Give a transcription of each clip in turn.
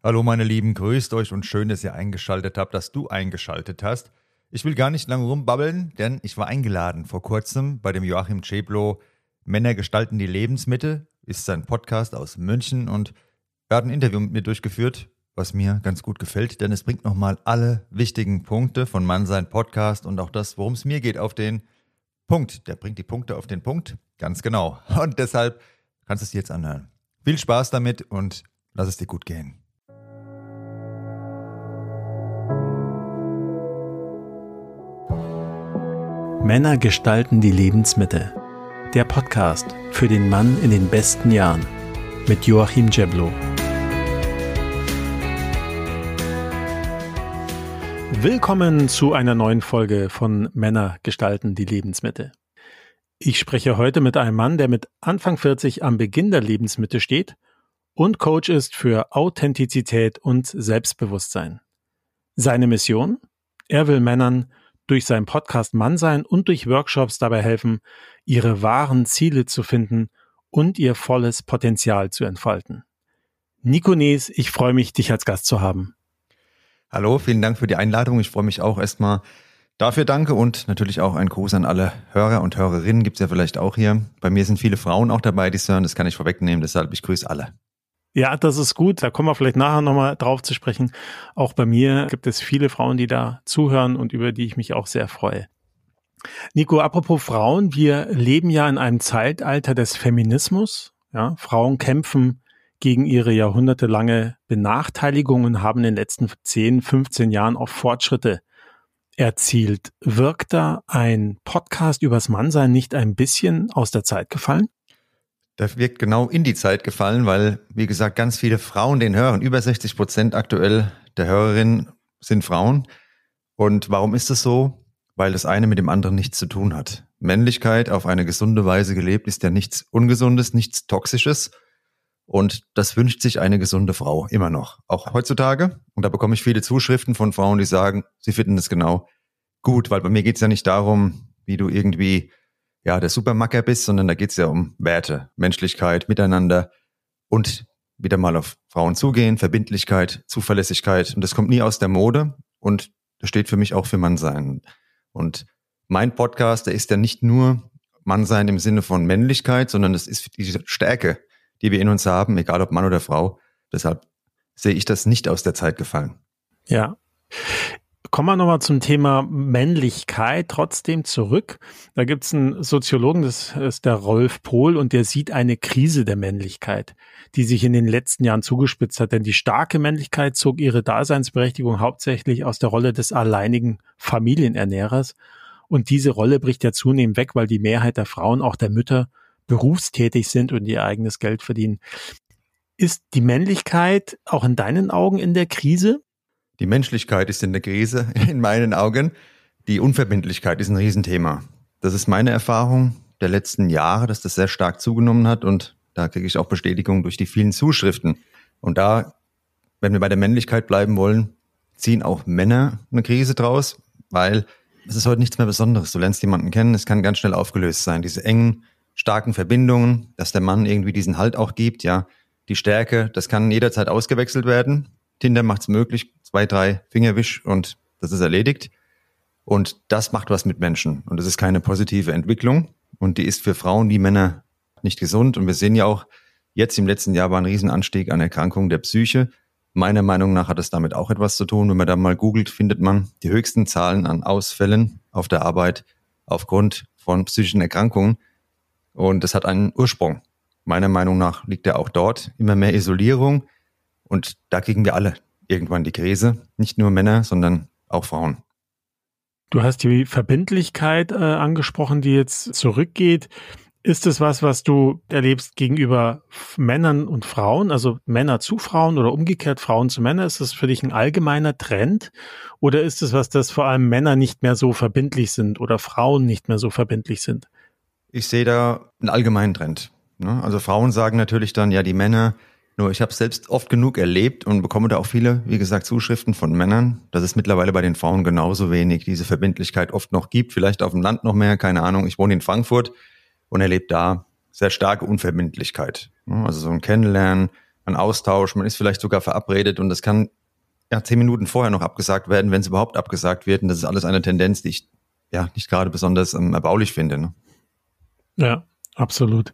Hallo meine Lieben, grüßt euch und schön, dass ihr eingeschaltet habt, dass du eingeschaltet hast. Ich will gar nicht lange rumbabbeln, denn ich war eingeladen vor kurzem bei dem Joachim Ceblo. Männer gestalten die Lebensmittel, ist sein Podcast aus München und er hat ein Interview mit mir durchgeführt, was mir ganz gut gefällt, denn es bringt nochmal alle wichtigen Punkte von Mann sein Podcast und auch das, worum es mir geht, auf den Punkt. Der bringt die Punkte auf den Punkt, ganz genau. Und deshalb kannst du es jetzt anhören. Viel Spaß damit und lass es dir gut gehen. Männer gestalten die Lebensmitte. Der Podcast für den Mann in den besten Jahren mit Joachim Jeblo. Willkommen zu einer neuen Folge von Männer gestalten die Lebensmitte. Ich spreche heute mit einem Mann, der mit Anfang 40 am Beginn der Lebensmitte steht und Coach ist für Authentizität und Selbstbewusstsein. Seine Mission? Er will Männern durch seinen Podcast Mann sein und durch Workshops dabei helfen, ihre wahren Ziele zu finden und ihr volles Potenzial zu entfalten. Nico Nees, ich freue mich, dich als Gast zu haben. Hallo, vielen Dank für die Einladung. Ich freue mich auch erstmal dafür danke und natürlich auch ein Gruß an alle Hörer und Hörerinnen. Gibt es ja vielleicht auch hier. Bei mir sind viele Frauen auch dabei, die es hören. Das kann ich vorwegnehmen. Deshalb, ich grüße alle. Ja, das ist gut. Da kommen wir vielleicht nachher nochmal drauf zu sprechen. Auch bei mir gibt es viele Frauen, die da zuhören und über die ich mich auch sehr freue. Nico, apropos Frauen, wir leben ja in einem Zeitalter des Feminismus. Ja, Frauen kämpfen gegen ihre jahrhundertelange Benachteiligung und haben in den letzten 10, 15 Jahren auch Fortschritte erzielt. Wirkt da ein Podcast übers Mannsein nicht ein bisschen aus der Zeit gefallen? Das wirkt genau in die Zeit gefallen, weil, wie gesagt, ganz viele Frauen den hören. Über 60 Prozent aktuell der Hörerinnen sind Frauen. Und warum ist das so? Weil das eine mit dem anderen nichts zu tun hat. Männlichkeit auf eine gesunde Weise gelebt ist ja nichts Ungesundes, nichts Toxisches. Und das wünscht sich eine gesunde Frau immer noch, auch heutzutage. Und da bekomme ich viele Zuschriften von Frauen, die sagen, sie finden das genau gut, weil bei mir geht es ja nicht darum, wie du irgendwie ja, der Supermacker bist, sondern da geht es ja um Werte, Menschlichkeit, Miteinander und wieder mal auf Frauen zugehen, Verbindlichkeit, Zuverlässigkeit. Und das kommt nie aus der Mode und das steht für mich auch für Mannsein. Und mein Podcast, der ist ja nicht nur Mannsein im Sinne von Männlichkeit, sondern das ist diese Stärke, die wir in uns haben, egal ob Mann oder Frau. Deshalb sehe ich das nicht aus der Zeit gefallen. Ja. Kommen wir nochmal zum Thema Männlichkeit trotzdem zurück. Da gibt es einen Soziologen, das ist der Rolf Pohl, und der sieht eine Krise der Männlichkeit, die sich in den letzten Jahren zugespitzt hat. Denn die starke Männlichkeit zog ihre Daseinsberechtigung hauptsächlich aus der Rolle des alleinigen Familienernährers. Und diese Rolle bricht ja zunehmend weg, weil die Mehrheit der Frauen, auch der Mütter, berufstätig sind und ihr eigenes Geld verdienen. Ist die Männlichkeit auch in deinen Augen in der Krise? Die Menschlichkeit ist in der Krise, in meinen Augen. Die Unverbindlichkeit ist ein Riesenthema. Das ist meine Erfahrung der letzten Jahre, dass das sehr stark zugenommen hat und da kriege ich auch Bestätigung durch die vielen Zuschriften. Und da, wenn wir bei der Männlichkeit bleiben wollen, ziehen auch Männer eine Krise draus, weil es ist heute nichts mehr Besonderes. Du lernst jemanden kennen, es kann ganz schnell aufgelöst sein. Diese engen, starken Verbindungen, dass der Mann irgendwie diesen Halt auch gibt, ja. Die Stärke, das kann jederzeit ausgewechselt werden. Tinder macht es möglich, zwei, drei Fingerwisch und das ist erledigt. Und das macht was mit Menschen. Und das ist keine positive Entwicklung. Und die ist für Frauen wie Männer nicht gesund. Und wir sehen ja auch, jetzt im letzten Jahr war ein Riesenanstieg an Erkrankungen der Psyche. Meiner Meinung nach hat es damit auch etwas zu tun. Wenn man da mal googelt, findet man die höchsten Zahlen an Ausfällen auf der Arbeit aufgrund von psychischen Erkrankungen. Und das hat einen Ursprung. Meiner Meinung nach liegt er auch dort. Immer mehr Isolierung, und da kriegen wir alle irgendwann die Krise. Nicht nur Männer, sondern auch Frauen. Du hast die Verbindlichkeit äh, angesprochen, die jetzt zurückgeht. Ist es was, was du erlebst gegenüber Männern und Frauen, also Männer zu Frauen oder umgekehrt Frauen zu Männern? Ist das für dich ein allgemeiner Trend? Oder ist es was, dass vor allem Männer nicht mehr so verbindlich sind oder Frauen nicht mehr so verbindlich sind? Ich sehe da einen allgemeinen Trend. Ne? Also Frauen sagen natürlich dann, ja, die Männer, nur ich habe selbst oft genug erlebt und bekomme da auch viele, wie gesagt, Zuschriften von Männern, dass es mittlerweile bei den Frauen genauso wenig diese Verbindlichkeit oft noch gibt, vielleicht auf dem Land noch mehr, keine Ahnung. Ich wohne in Frankfurt und erlebt da sehr starke Unverbindlichkeit. Also so ein Kennenlernen, ein Austausch, man ist vielleicht sogar verabredet und das kann ja zehn Minuten vorher noch abgesagt werden, wenn es überhaupt abgesagt wird. Und das ist alles eine Tendenz, die ich ja nicht gerade besonders ähm, erbaulich finde. Ne? Ja, absolut.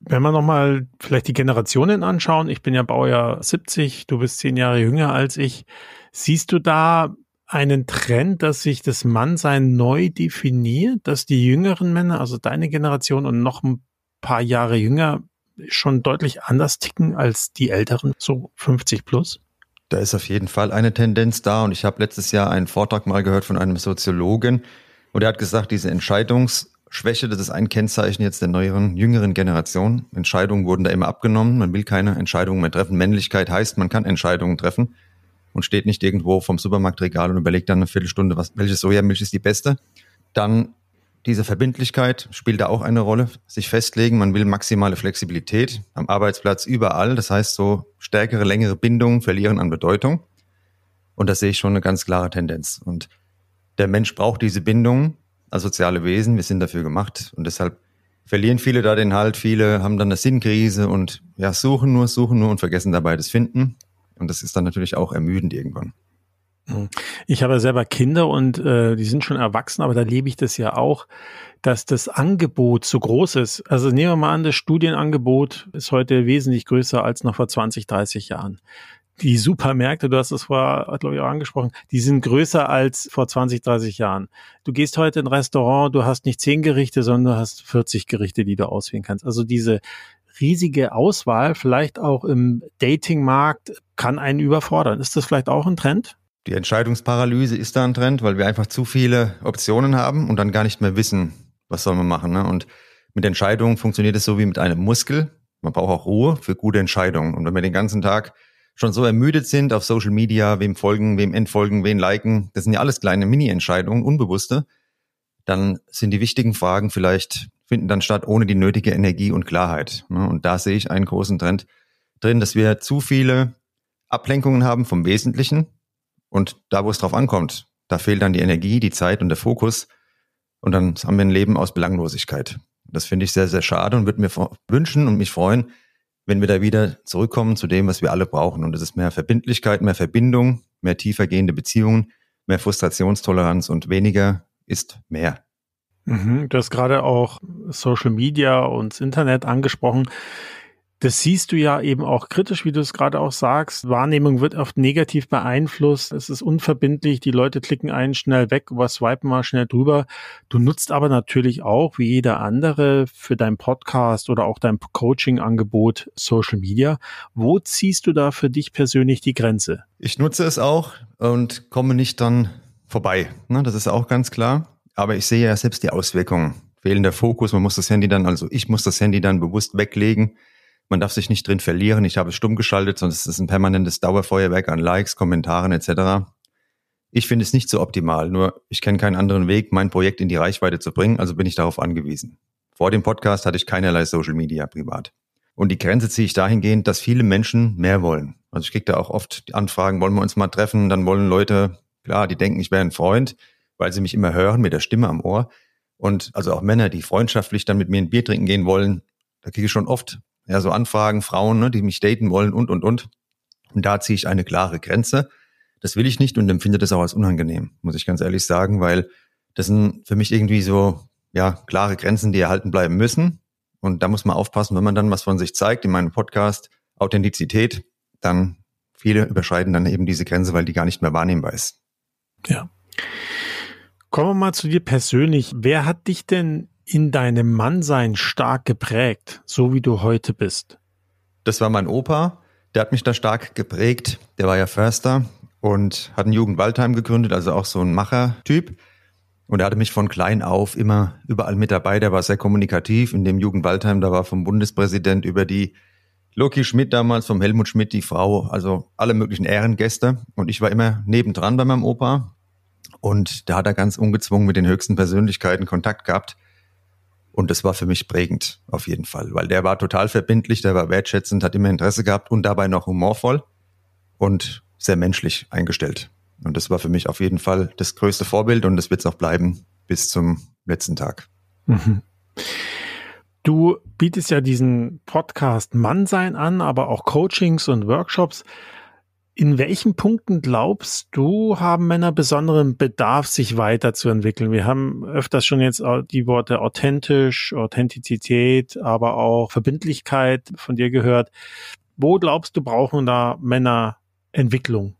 Wenn wir nochmal vielleicht die Generationen anschauen, ich bin ja Baujahr 70, du bist zehn Jahre jünger als ich. Siehst du da einen Trend, dass sich das Mannsein neu definiert, dass die jüngeren Männer, also deine Generation und noch ein paar Jahre jünger, schon deutlich anders ticken als die älteren, so 50 plus? Da ist auf jeden Fall eine Tendenz da und ich habe letztes Jahr einen Vortrag mal gehört von einem Soziologen und er hat gesagt, diese Entscheidungsschwäche, das ist ein Kennzeichen jetzt der neueren, jüngeren Generation. Entscheidungen wurden da immer abgenommen, man will keine Entscheidungen mehr treffen. Männlichkeit heißt, man kann Entscheidungen treffen und steht nicht irgendwo vom Supermarktregal und überlegt dann eine Viertelstunde, was, welche Sojamilch ist die beste. Dann diese Verbindlichkeit spielt da auch eine Rolle. Sich festlegen, man will maximale Flexibilität am Arbeitsplatz überall. Das heißt, so stärkere, längere Bindungen verlieren an Bedeutung. Und da sehe ich schon eine ganz klare Tendenz. Und der Mensch braucht diese Bindungen als soziale Wesen. Wir sind dafür gemacht. Und deshalb verlieren viele da den Halt. Viele haben dann eine Sinnkrise und ja, suchen nur, suchen nur und vergessen dabei das Finden. Und das ist dann natürlich auch ermüdend irgendwann. Hm. Ich habe selber Kinder und äh, die sind schon erwachsen, aber da lebe ich das ja auch, dass das Angebot so groß ist. Also nehmen wir mal an, das Studienangebot ist heute wesentlich größer als noch vor 20, 30 Jahren. Die Supermärkte, du hast es vorher, glaube ich, auch angesprochen, die sind größer als vor 20, 30 Jahren. Du gehst heute in ein Restaurant, du hast nicht 10 Gerichte, sondern du hast 40 Gerichte, die du auswählen kannst. Also diese riesige Auswahl, vielleicht auch im Datingmarkt, kann einen überfordern. Ist das vielleicht auch ein Trend? Die Entscheidungsparalyse ist da ein Trend, weil wir einfach zu viele Optionen haben und dann gar nicht mehr wissen, was soll man machen. Ne? Und mit Entscheidungen funktioniert es so wie mit einem Muskel. Man braucht auch Ruhe für gute Entscheidungen. Und wenn wir den ganzen Tag schon so ermüdet sind auf Social Media, wem folgen, wem entfolgen, wen liken, das sind ja alles kleine Mini-Entscheidungen, unbewusste, dann sind die wichtigen Fragen vielleicht, finden dann statt ohne die nötige Energie und Klarheit. Ne? Und da sehe ich einen großen Trend drin, dass wir zu viele Ablenkungen haben vom Wesentlichen und da, wo es drauf ankommt, da fehlt dann die Energie, die Zeit und der Fokus und dann haben wir ein Leben aus Belanglosigkeit. Das finde ich sehr, sehr schade und würde mir wünschen und mich freuen, wenn wir da wieder zurückkommen zu dem, was wir alle brauchen. Und das ist mehr Verbindlichkeit, mehr Verbindung, mehr tiefergehende Beziehungen, mehr Frustrationstoleranz und weniger ist mehr. Mhm, du hast gerade auch Social Media und das Internet angesprochen. Das siehst du ja eben auch kritisch, wie du es gerade auch sagst. Wahrnehmung wird oft negativ beeinflusst. Es ist unverbindlich. Die Leute klicken einen schnell weg, was swipen mal schnell drüber. Du nutzt aber natürlich auch, wie jeder andere, für dein Podcast oder auch dein Coaching-Angebot Social Media. Wo ziehst du da für dich persönlich die Grenze? Ich nutze es auch und komme nicht dann vorbei. Ne, das ist auch ganz klar. Aber ich sehe ja selbst die Auswirkungen. Fehlender Fokus. Man muss das Handy dann, also ich muss das Handy dann bewusst weglegen man darf sich nicht drin verlieren. Ich habe es stumm geschaltet, sonst ist es ein permanentes Dauerfeuerwerk an Likes, Kommentaren etc. Ich finde es nicht so optimal, nur ich kenne keinen anderen Weg, mein Projekt in die Reichweite zu bringen, also bin ich darauf angewiesen. Vor dem Podcast hatte ich keinerlei Social Media privat. Und die Grenze ziehe ich dahingehend, dass viele Menschen mehr wollen. Also ich kriege da auch oft die Anfragen, wollen wir uns mal treffen? Dann wollen Leute, klar, die denken, ich wäre ein Freund, weil sie mich immer hören mit der Stimme am Ohr. Und also auch Männer, die freundschaftlich dann mit mir ein Bier trinken gehen wollen, da kriege ich schon oft ja, so Anfragen, Frauen, ne, die mich daten wollen und, und, und. Und da ziehe ich eine klare Grenze. Das will ich nicht und empfinde das auch als unangenehm, muss ich ganz ehrlich sagen, weil das sind für mich irgendwie so, ja, klare Grenzen, die erhalten bleiben müssen. Und da muss man aufpassen, wenn man dann was von sich zeigt in meinem Podcast, Authentizität, dann viele überschreiten dann eben diese Grenze, weil die gar nicht mehr wahrnehmbar ist. Ja. Kommen wir mal zu dir persönlich. Wer hat dich denn in deinem Mannsein stark geprägt, so wie du heute bist? Das war mein Opa, der hat mich da stark geprägt. Der war ja Förster und hat ein Jugendwaldheim gegründet, also auch so ein Machertyp. Und er hatte mich von klein auf immer überall mit dabei. Der war sehr kommunikativ. In dem Jugendwaldheim, da war vom Bundespräsident über die Loki Schmidt damals, vom Helmut Schmidt die Frau, also alle möglichen Ehrengäste. Und ich war immer nebendran bei meinem Opa. Und da hat er ganz ungezwungen mit den höchsten Persönlichkeiten Kontakt gehabt. Und das war für mich prägend, auf jeden Fall, weil der war total verbindlich, der war wertschätzend, hat immer Interesse gehabt und dabei noch humorvoll und sehr menschlich eingestellt. Und das war für mich auf jeden Fall das größte Vorbild und das wird es auch bleiben bis zum letzten Tag. Mhm. Du bietest ja diesen Podcast Mannsein an, aber auch Coachings und Workshops. In welchen Punkten glaubst du, haben Männer besonderen Bedarf, sich weiterzuentwickeln? Wir haben öfters schon jetzt die Worte authentisch, Authentizität, aber auch Verbindlichkeit von dir gehört. Wo glaubst du, brauchen da Männer Entwicklung?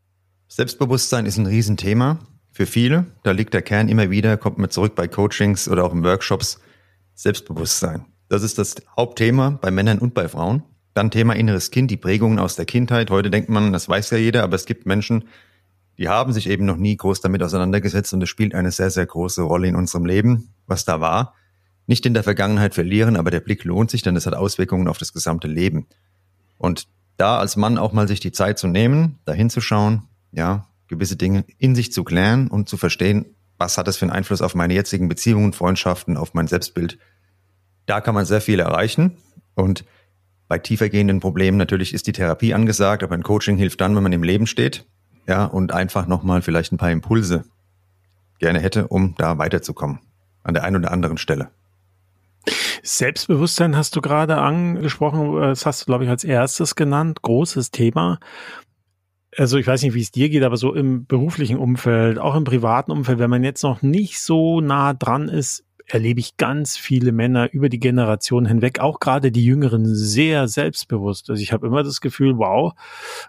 Selbstbewusstsein ist ein Riesenthema für viele. Da liegt der Kern immer wieder, kommt man zurück bei Coachings oder auch in Workshops. Selbstbewusstsein. Das ist das Hauptthema bei Männern und bei Frauen. Dann Thema inneres Kind, die Prägungen aus der Kindheit. Heute denkt man, das weiß ja jeder, aber es gibt Menschen, die haben sich eben noch nie groß damit auseinandergesetzt und es spielt eine sehr, sehr große Rolle in unserem Leben, was da war. Nicht in der Vergangenheit verlieren, aber der Blick lohnt sich, denn es hat Auswirkungen auf das gesamte Leben. Und da als Mann auch mal sich die Zeit zu nehmen, da hinzuschauen, ja, gewisse Dinge in sich zu klären und zu verstehen, was hat das für einen Einfluss auf meine jetzigen Beziehungen, Freundschaften, auf mein Selbstbild, da kann man sehr viel erreichen. Und bei tiefergehenden Problemen natürlich ist die Therapie angesagt, aber ein Coaching hilft dann, wenn man im Leben steht. Ja, und einfach nochmal vielleicht ein paar Impulse gerne hätte, um da weiterzukommen. An der einen oder anderen Stelle. Selbstbewusstsein hast du gerade angesprochen. Das hast du, glaube ich, als erstes genannt. Großes Thema. Also ich weiß nicht, wie es dir geht, aber so im beruflichen Umfeld, auch im privaten Umfeld, wenn man jetzt noch nicht so nah dran ist, erlebe ich ganz viele Männer über die Generation hinweg, auch gerade die Jüngeren, sehr selbstbewusst. Also ich habe immer das Gefühl, wow,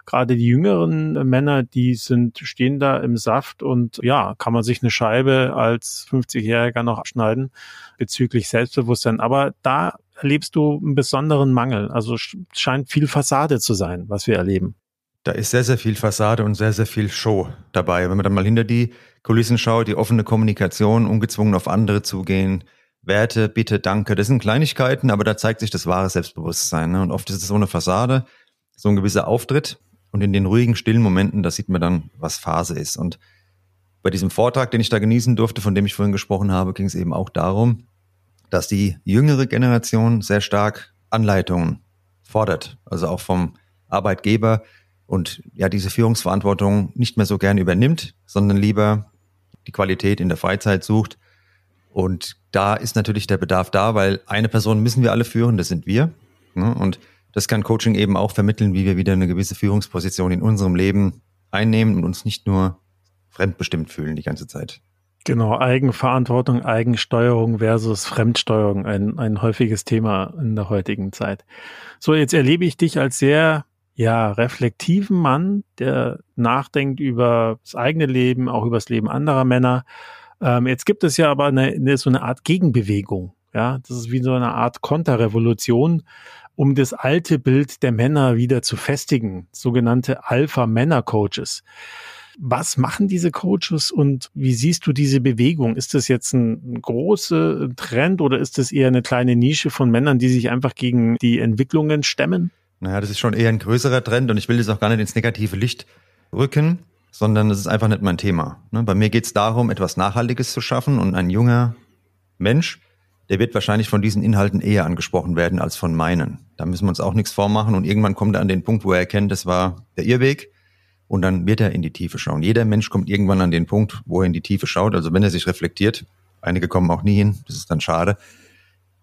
gerade die jüngeren Männer, die sind, stehen da im Saft und ja, kann man sich eine Scheibe als 50-Jähriger noch abschneiden bezüglich Selbstbewusstsein. Aber da erlebst du einen besonderen Mangel. Also scheint viel Fassade zu sein, was wir erleben. Da ist sehr, sehr viel Fassade und sehr, sehr viel Show dabei. Wenn man dann mal hinter die Kulissen schaut, die offene Kommunikation, ungezwungen auf andere zugehen, Werte, Bitte, Danke, das sind Kleinigkeiten, aber da zeigt sich das wahre Selbstbewusstsein. Ne? Und oft ist es so eine Fassade, so ein gewisser Auftritt. Und in den ruhigen, stillen Momenten, da sieht man dann, was Phase ist. Und bei diesem Vortrag, den ich da genießen durfte, von dem ich vorhin gesprochen habe, ging es eben auch darum, dass die jüngere Generation sehr stark Anleitungen fordert. Also auch vom Arbeitgeber, und ja diese Führungsverantwortung nicht mehr so gern übernimmt, sondern lieber die Qualität in der Freizeit sucht. Und da ist natürlich der Bedarf da, weil eine Person müssen wir alle führen, das sind wir. Ne? Und das kann Coaching eben auch vermitteln, wie wir wieder eine gewisse Führungsposition in unserem Leben einnehmen und uns nicht nur fremdbestimmt fühlen die ganze Zeit. Genau, Eigenverantwortung, Eigensteuerung versus Fremdsteuerung, ein, ein häufiges Thema in der heutigen Zeit. So, jetzt erlebe ich dich als sehr ja, reflektiven Mann, der nachdenkt über das eigene Leben, auch über das Leben anderer Männer. Ähm, jetzt gibt es ja aber eine, eine, so eine Art Gegenbewegung. Ja, das ist wie so eine Art Konterrevolution, um das alte Bild der Männer wieder zu festigen, sogenannte Alpha-Männer-Coaches. Was machen diese Coaches und wie siehst du diese Bewegung? Ist das jetzt ein großer Trend oder ist das eher eine kleine Nische von Männern, die sich einfach gegen die Entwicklungen stemmen? Naja, das ist schon eher ein größerer Trend und ich will das auch gar nicht ins negative Licht rücken, sondern das ist einfach nicht mein Thema. Ne? Bei mir geht es darum, etwas Nachhaltiges zu schaffen und ein junger Mensch, der wird wahrscheinlich von diesen Inhalten eher angesprochen werden als von meinen. Da müssen wir uns auch nichts vormachen und irgendwann kommt er an den Punkt, wo er erkennt, das war der Irrweg und dann wird er in die Tiefe schauen. Jeder Mensch kommt irgendwann an den Punkt, wo er in die Tiefe schaut, also wenn er sich reflektiert. Einige kommen auch nie hin, das ist dann schade.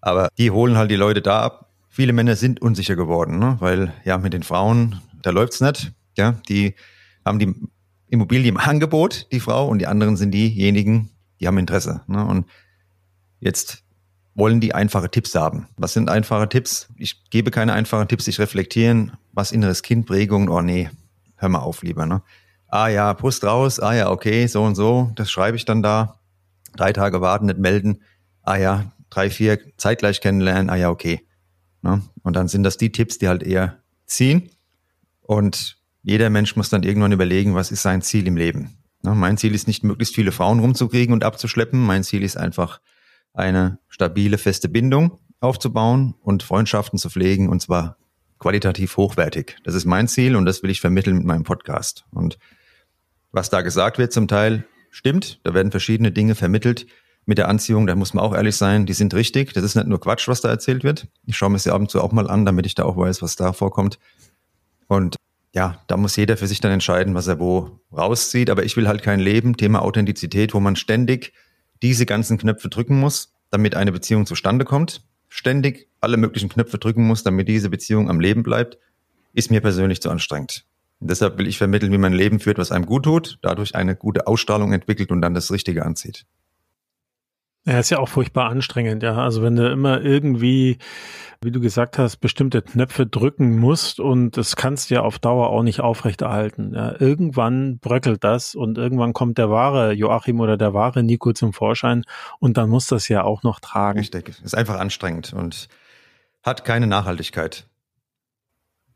Aber die holen halt die Leute da ab, viele Männer sind unsicher geworden, ne? weil ja mit den Frauen, da läuft's nicht. Ja, die haben die Immobilie im Angebot, die Frau, und die anderen sind diejenigen, die haben Interesse. Ne? Und jetzt wollen die einfache Tipps haben. Was sind einfache Tipps? Ich gebe keine einfachen Tipps, ich reflektieren, was inneres Kind, Prägung, oh nee, hör mal auf lieber. Ne? Ah ja, Brust raus, ah ja, okay, so und so, das schreibe ich dann da. Drei Tage warten, nicht melden. Ah ja, drei, vier zeitgleich kennenlernen, ah ja, okay. Ne? Und dann sind das die Tipps, die halt eher ziehen. Und jeder Mensch muss dann irgendwann überlegen, was ist sein Ziel im Leben. Mein Ziel ist nicht, möglichst viele Frauen rumzukriegen und abzuschleppen. Mein Ziel ist einfach, eine stabile, feste Bindung aufzubauen und Freundschaften zu pflegen und zwar qualitativ hochwertig. Das ist mein Ziel und das will ich vermitteln mit meinem Podcast. Und was da gesagt wird zum Teil stimmt. Da werden verschiedene Dinge vermittelt mit der Anziehung. Da muss man auch ehrlich sein, die sind richtig. Das ist nicht nur Quatsch, was da erzählt wird. Ich schaue mir sie ab und zu auch mal an, damit ich da auch weiß, was da vorkommt. Und ja, da muss jeder für sich dann entscheiden, was er wo rauszieht. Aber ich will halt kein Leben, Thema Authentizität, wo man ständig diese ganzen Knöpfe drücken muss, damit eine Beziehung zustande kommt. Ständig alle möglichen Knöpfe drücken muss, damit diese Beziehung am Leben bleibt, ist mir persönlich zu anstrengend. Und deshalb will ich vermitteln, wie man ein Leben führt, was einem gut tut, dadurch eine gute Ausstrahlung entwickelt und dann das Richtige anzieht. Ja, ist ja auch furchtbar anstrengend, ja. Also wenn du immer irgendwie, wie du gesagt hast, bestimmte Knöpfe drücken musst und das kannst du ja auf Dauer auch nicht aufrechterhalten. Ja, irgendwann bröckelt das und irgendwann kommt der wahre Joachim oder der wahre Nico zum Vorschein und dann muss das ja auch noch tragen. Richtig, ist einfach anstrengend und hat keine Nachhaltigkeit.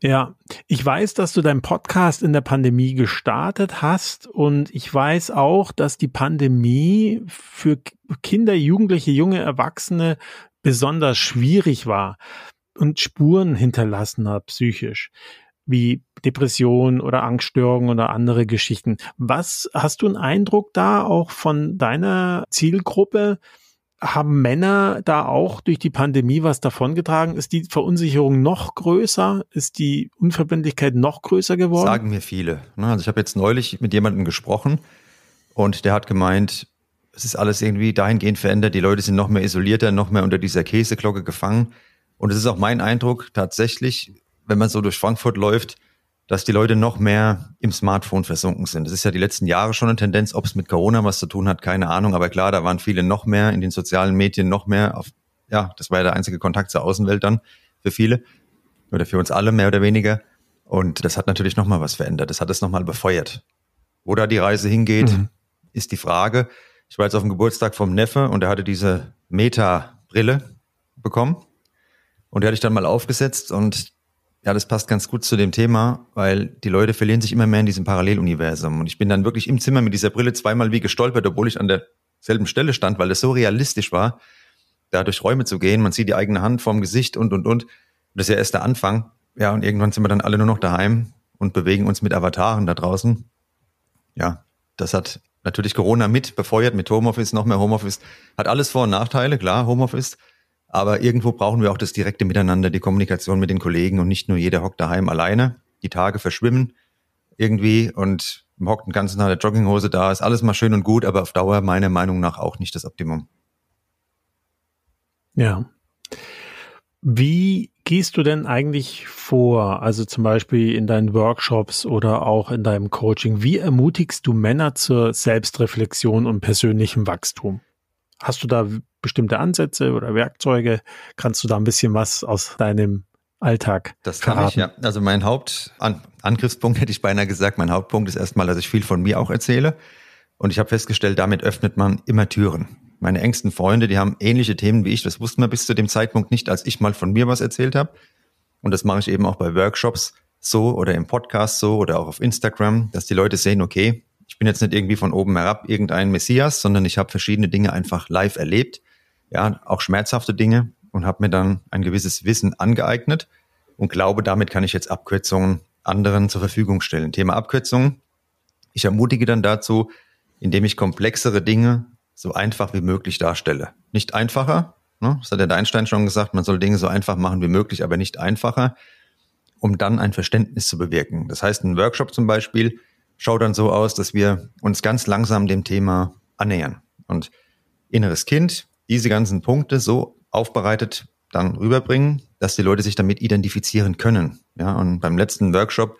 Ja, ich weiß, dass du deinen Podcast in der Pandemie gestartet hast und ich weiß auch, dass die Pandemie für Kinder, Jugendliche, junge Erwachsene besonders schwierig war und Spuren hinterlassen hat psychisch, wie Depression oder Angststörungen oder andere Geschichten. Was hast du einen Eindruck da auch von deiner Zielgruppe? Haben Männer da auch durch die Pandemie was davongetragen? Ist die Verunsicherung noch größer? Ist die Unverbindlichkeit noch größer geworden? Sagen mir viele. Ne? Also ich habe jetzt neulich mit jemandem gesprochen und der hat gemeint, es ist alles irgendwie dahingehend verändert. Die Leute sind noch mehr isolierter, noch mehr unter dieser Käseglocke gefangen. Und es ist auch mein Eindruck tatsächlich, wenn man so durch Frankfurt läuft, dass die Leute noch mehr im Smartphone versunken sind. Das ist ja die letzten Jahre schon eine Tendenz, ob es mit Corona was zu tun hat, keine Ahnung. Aber klar, da waren viele noch mehr in den sozialen Medien, noch mehr auf, ja, das war ja der einzige Kontakt zur Außenwelt dann für viele oder für uns alle mehr oder weniger. Und das hat natürlich nochmal was verändert. Das hat es nochmal befeuert. Wo da die Reise hingeht, mhm. ist die Frage. Ich war jetzt auf dem Geburtstag vom Neffe und er hatte diese Meta-Brille bekommen. Und die hatte ich dann mal aufgesetzt und ja, das passt ganz gut zu dem Thema, weil die Leute verlieren sich immer mehr in diesem Paralleluniversum. Und ich bin dann wirklich im Zimmer mit dieser Brille zweimal wie gestolpert, obwohl ich an derselben Stelle stand, weil es so realistisch war, da durch Räume zu gehen. Man sieht die eigene Hand vorm Gesicht und, und, und. Das ist ja erst der Anfang. Ja, und irgendwann sind wir dann alle nur noch daheim und bewegen uns mit Avataren da draußen. Ja, das hat natürlich Corona mit befeuert, mit Homeoffice, noch mehr Homeoffice. Hat alles Vor- und Nachteile, klar, Homeoffice. Aber irgendwo brauchen wir auch das direkte Miteinander, die Kommunikation mit den Kollegen und nicht nur jeder hockt daheim alleine. Die Tage verschwimmen irgendwie und hockt den ganzen Tag der Jogginghose da. Ist alles mal schön und gut, aber auf Dauer meiner Meinung nach auch nicht das Optimum. Ja. Wie gehst du denn eigentlich vor? Also zum Beispiel in deinen Workshops oder auch in deinem Coaching. Wie ermutigst du Männer zur Selbstreflexion und persönlichem Wachstum? Hast du da bestimmte Ansätze oder Werkzeuge? Kannst du da ein bisschen was aus deinem Alltag Das kann verraten? ich, ja. Also mein Hauptangriffspunkt hätte ich beinahe gesagt, mein Hauptpunkt ist erstmal, dass ich viel von mir auch erzähle. Und ich habe festgestellt, damit öffnet man immer Türen. Meine engsten Freunde, die haben ähnliche Themen wie ich. Das wussten wir bis zu dem Zeitpunkt nicht, als ich mal von mir was erzählt habe. Und das mache ich eben auch bei Workshops so oder im Podcast so oder auch auf Instagram, dass die Leute sehen, okay, ich bin jetzt nicht irgendwie von oben herab irgendein Messias, sondern ich habe verschiedene Dinge einfach live erlebt, ja, auch schmerzhafte Dinge und habe mir dann ein gewisses Wissen angeeignet und glaube, damit kann ich jetzt Abkürzungen anderen zur Verfügung stellen. Thema Abkürzungen. Ich ermutige dann dazu, indem ich komplexere Dinge so einfach wie möglich darstelle. Nicht einfacher, ne? das hat der Einstein schon gesagt, man soll Dinge so einfach machen wie möglich, aber nicht einfacher, um dann ein Verständnis zu bewirken. Das heißt, ein Workshop zum Beispiel schaut dann so aus, dass wir uns ganz langsam dem Thema annähern. Und inneres Kind, diese ganzen Punkte so aufbereitet dann rüberbringen, dass die Leute sich damit identifizieren können. Ja, und beim letzten Workshop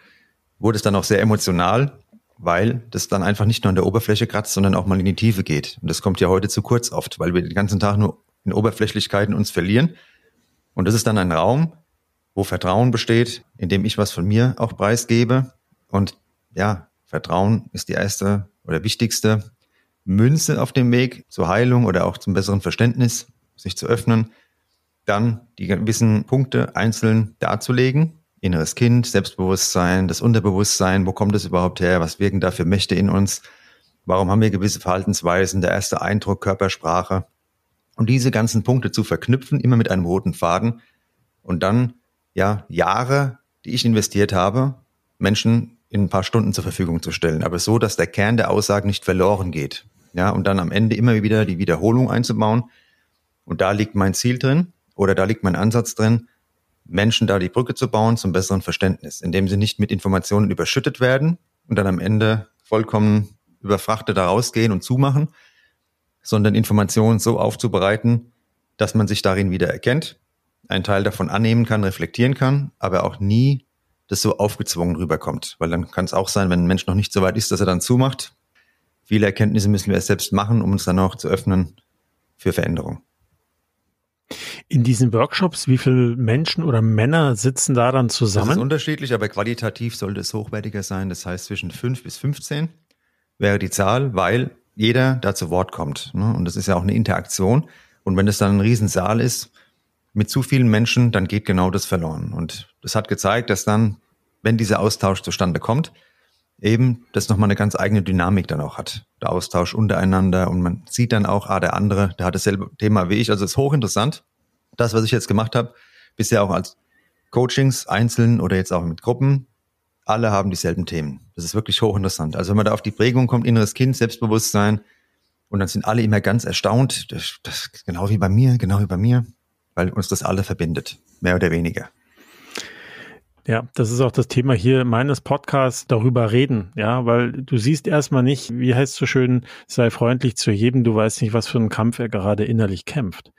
wurde es dann auch sehr emotional, weil das dann einfach nicht nur an der Oberfläche kratzt, sondern auch mal in die Tiefe geht. Und das kommt ja heute zu kurz oft, weil wir den ganzen Tag nur in Oberflächlichkeiten uns verlieren. Und das ist dann ein Raum, wo Vertrauen besteht, in dem ich was von mir auch preisgebe. Und ja, Vertrauen ist die erste oder wichtigste Münze auf dem Weg zur Heilung oder auch zum besseren Verständnis, sich zu öffnen. Dann die gewissen Punkte einzeln darzulegen. Inneres Kind, Selbstbewusstsein, das Unterbewusstsein, wo kommt es überhaupt her, was wirken da für Mächte in uns? Warum haben wir gewisse Verhaltensweisen? Der erste Eindruck, Körpersprache. Und diese ganzen Punkte zu verknüpfen, immer mit einem roten Faden und dann, ja, Jahre, die ich investiert habe, Menschen in ein paar Stunden zur Verfügung zu stellen. Aber so, dass der Kern der Aussagen nicht verloren geht. Ja, und dann am Ende immer wieder die Wiederholung einzubauen. Und da liegt mein Ziel drin oder da liegt mein Ansatz drin, Menschen da die Brücke zu bauen zum besseren Verständnis, indem sie nicht mit Informationen überschüttet werden und dann am Ende vollkommen überfrachtet da rausgehen und zumachen, sondern Informationen so aufzubereiten, dass man sich darin wieder erkennt, einen Teil davon annehmen kann, reflektieren kann, aber auch nie das so aufgezwungen rüberkommt. Weil dann kann es auch sein, wenn ein Mensch noch nicht so weit ist, dass er dann zumacht. Viele Erkenntnisse müssen wir erst selbst machen, um uns dann auch zu öffnen für Veränderung. In diesen Workshops, wie viele Menschen oder Männer sitzen da dann zusammen? Das ist unterschiedlich, aber qualitativ sollte es hochwertiger sein. Das heißt, zwischen fünf bis 15 wäre die Zahl, weil jeder da zu Wort kommt. Ne? Und das ist ja auch eine Interaktion. Und wenn es dann ein Riesensaal ist, mit zu vielen Menschen, dann geht genau das verloren. Und das hat gezeigt, dass dann, wenn dieser Austausch zustande kommt, eben das nochmal eine ganz eigene Dynamik dann auch hat. Der Austausch untereinander und man sieht dann auch, ah, der andere, der hat dasselbe Thema wie ich. Also es ist hochinteressant. Das, was ich jetzt gemacht habe, bisher auch als Coachings, einzeln oder jetzt auch mit Gruppen, alle haben dieselben Themen. Das ist wirklich hochinteressant. Also wenn man da auf die Prägung kommt, inneres Kind, Selbstbewusstsein, und dann sind alle immer ganz erstaunt, das, das genau wie bei mir, genau wie bei mir, weil uns das alle verbindet, mehr oder weniger. Ja, das ist auch das Thema hier meines Podcasts, darüber reden, ja, weil du siehst erstmal nicht, wie heißt es so schön, sei freundlich zu jedem, du weißt nicht, was für einen Kampf er gerade innerlich kämpft.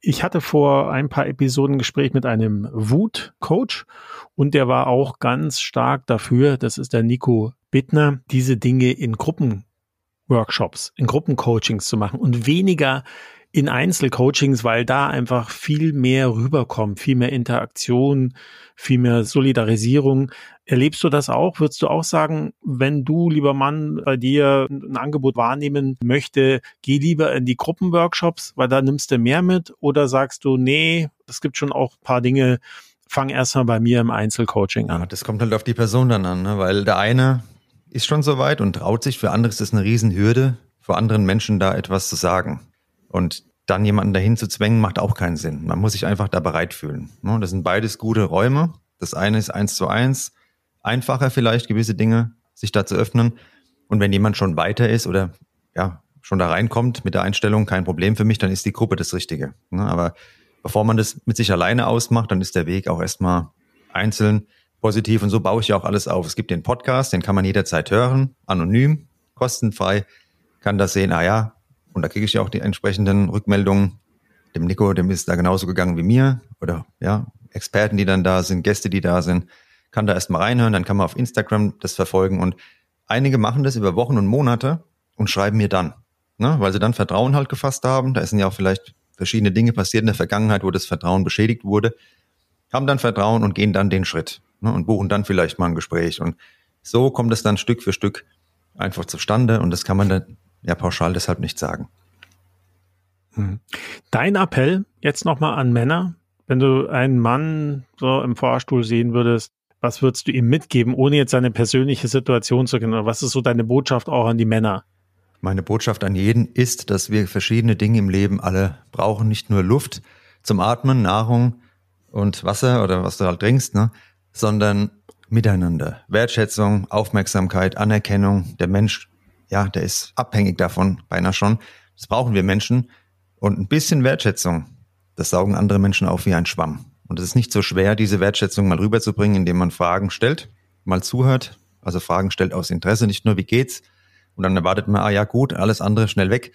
Ich hatte vor ein paar Episoden Gespräch mit einem Wut-Coach und der war auch ganz stark dafür, das ist der Nico Bittner, diese Dinge in Gruppenworkshops, in Gruppencoachings zu machen und weniger in Einzelcoachings, weil da einfach viel mehr rüberkommt, viel mehr Interaktion, viel mehr Solidarisierung. Erlebst du das auch? Würdest du auch sagen, wenn du, lieber Mann, bei dir ein Angebot wahrnehmen möchte, geh lieber in die Gruppenworkshops, weil da nimmst du mehr mit? Oder sagst du, nee, es gibt schon auch paar Dinge, fang erstmal bei mir im Einzelcoaching an? Ja, das kommt halt auf die Person dann an, ne? weil der eine ist schon so weit und traut sich, für andere ist das eine Riesenhürde, vor anderen Menschen da etwas zu sagen. Und dann jemanden dahin zu zwängen, macht auch keinen Sinn. Man muss sich einfach da bereit fühlen. Ne? Das sind beides gute Räume. Das eine ist eins zu eins, einfacher vielleicht, gewisse Dinge sich da zu öffnen. Und wenn jemand schon weiter ist oder ja, schon da reinkommt mit der Einstellung, kein Problem für mich, dann ist die Gruppe das Richtige. Ne? Aber bevor man das mit sich alleine ausmacht, dann ist der Weg auch erstmal einzeln positiv. Und so baue ich ja auch alles auf. Es gibt den Podcast, den kann man jederzeit hören, anonym, kostenfrei, kann das sehen, ah ja, und da kriege ich ja auch die entsprechenden Rückmeldungen. Dem Nico, dem ist da genauso gegangen wie mir. Oder ja, Experten, die dann da sind, Gäste, die da sind. Kann da erstmal reinhören, dann kann man auf Instagram das verfolgen. Und einige machen das über Wochen und Monate und schreiben mir dann. Ne? Weil sie dann Vertrauen halt gefasst haben. Da sind ja auch vielleicht verschiedene Dinge passiert in der Vergangenheit, wo das Vertrauen beschädigt wurde. Haben dann Vertrauen und gehen dann den Schritt. Ne? Und buchen dann vielleicht mal ein Gespräch. Und so kommt es dann Stück für Stück einfach zustande. Und das kann man dann ja pauschal deshalb nicht sagen. Hm. Dein Appell jetzt nochmal an Männer, wenn du einen Mann so im Fahrstuhl sehen würdest, was würdest du ihm mitgeben, ohne jetzt seine persönliche Situation zu kennen? Was ist so deine Botschaft auch an die Männer? Meine Botschaft an jeden ist, dass wir verschiedene Dinge im Leben alle brauchen, nicht nur Luft zum Atmen, Nahrung und Wasser oder was du halt trinkst, ne? sondern Miteinander, Wertschätzung, Aufmerksamkeit, Anerkennung. Der Mensch ja, der ist abhängig davon, beinahe schon. Das brauchen wir Menschen. Und ein bisschen Wertschätzung, das saugen andere Menschen auf wie ein Schwamm. Und es ist nicht so schwer, diese Wertschätzung mal rüberzubringen, indem man Fragen stellt, mal zuhört, also Fragen stellt aus Interesse, nicht nur wie geht's, und dann erwartet man, ah ja gut, alles andere schnell weg,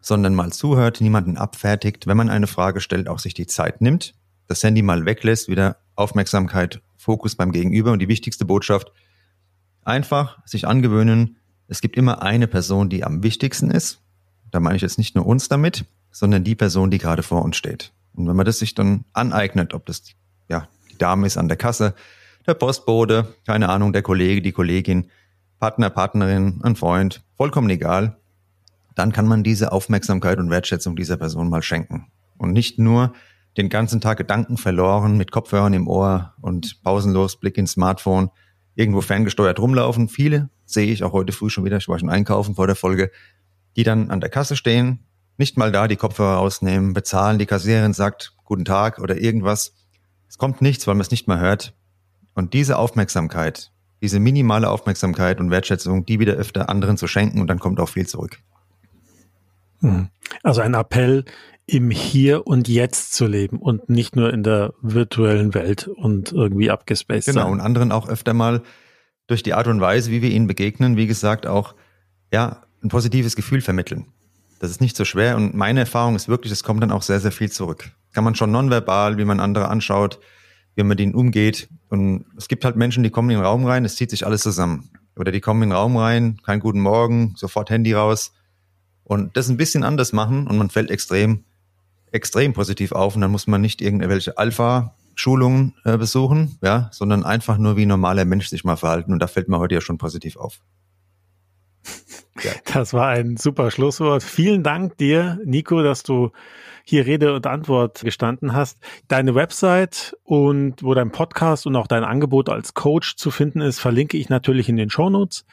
sondern mal zuhört, niemanden abfertigt, wenn man eine Frage stellt, auch sich die Zeit nimmt, das Handy mal weglässt, wieder Aufmerksamkeit, Fokus beim Gegenüber und die wichtigste Botschaft, einfach sich angewöhnen, es gibt immer eine Person, die am wichtigsten ist. Da meine ich jetzt nicht nur uns damit, sondern die Person, die gerade vor uns steht. Und wenn man das sich dann aneignet, ob das ja die Dame ist an der Kasse, der Postbote, keine Ahnung, der Kollege, die Kollegin, Partner, Partnerin, ein Freund, vollkommen egal, dann kann man diese Aufmerksamkeit und Wertschätzung dieser Person mal schenken. Und nicht nur den ganzen Tag Gedanken verloren mit Kopfhörern im Ohr und pausenlos Blick ins Smartphone, irgendwo ferngesteuert rumlaufen. Viele sehe ich auch heute früh schon wieder, ich war schon einkaufen vor der Folge, die dann an der Kasse stehen, nicht mal da die Kopfhörer rausnehmen, bezahlen, die Kassiererin sagt guten Tag oder irgendwas. Es kommt nichts, weil man es nicht mehr hört. Und diese Aufmerksamkeit, diese minimale Aufmerksamkeit und Wertschätzung, die wieder öfter anderen zu schenken und dann kommt auch viel zurück. Hm. Also ein Appell, im Hier und Jetzt zu leben und nicht nur in der virtuellen Welt und irgendwie abgespaced genau, sein. Genau, und anderen auch öfter mal durch die Art und Weise, wie wir ihnen begegnen, wie gesagt, auch ja, ein positives Gefühl vermitteln. Das ist nicht so schwer und meine Erfahrung ist wirklich, es kommt dann auch sehr, sehr viel zurück. Kann man schon nonverbal, wie man andere anschaut, wie man mit ihnen umgeht. Und es gibt halt Menschen, die kommen in den Raum rein, es zieht sich alles zusammen. Oder die kommen in den Raum rein, kein guten Morgen, sofort Handy raus. Und das ein bisschen anders machen und man fällt extrem, extrem positiv auf. Und dann muss man nicht irgendwelche Alpha-Schulungen äh, besuchen, ja, sondern einfach nur wie ein normaler Mensch sich mal verhalten. Und da fällt mir heute ja schon positiv auf. Ja. Das war ein super Schlusswort. Vielen Dank dir, Nico, dass du hier Rede und Antwort gestanden hast. Deine Website und wo dein Podcast und auch dein Angebot als Coach zu finden ist, verlinke ich natürlich in den Shownotes.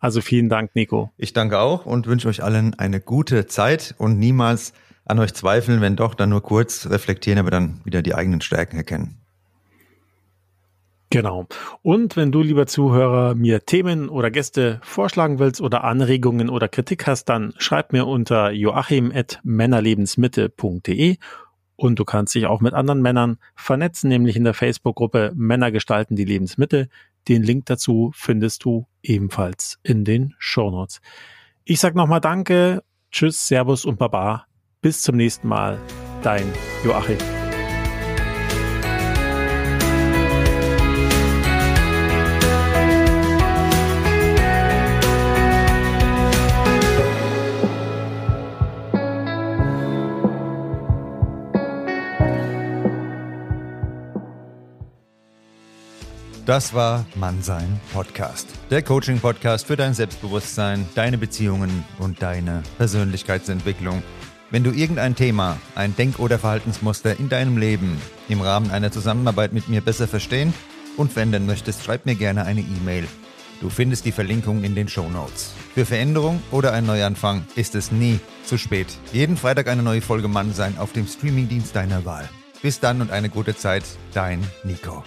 Also vielen Dank, Nico. Ich danke auch und wünsche euch allen eine gute Zeit und niemals an euch zweifeln, wenn doch, dann nur kurz reflektieren, aber dann wieder die eigenen Stärken erkennen. Genau. Und wenn du, lieber Zuhörer, mir Themen oder Gäste vorschlagen willst oder Anregungen oder Kritik hast, dann schreib mir unter joachim.männerlebensmitte.de und du kannst dich auch mit anderen Männern vernetzen, nämlich in der Facebook-Gruppe Männer gestalten die Lebensmitte. Den Link dazu findest du ebenfalls in den Shownotes. Ich sag nochmal Danke, Tschüss, Servus und Baba. Bis zum nächsten Mal. Dein Joachim. Das war Mannsein Podcast. Der Coaching-Podcast für dein Selbstbewusstsein, deine Beziehungen und deine Persönlichkeitsentwicklung. Wenn du irgendein Thema, ein Denk- oder Verhaltensmuster in deinem Leben im Rahmen einer Zusammenarbeit mit mir besser verstehen und wenden möchtest, schreib mir gerne eine E-Mail. Du findest die Verlinkung in den Show Notes. Für Veränderung oder einen Neuanfang ist es nie zu spät. Jeden Freitag eine neue Folge Mannsein auf dem Streamingdienst deiner Wahl. Bis dann und eine gute Zeit, dein Nico.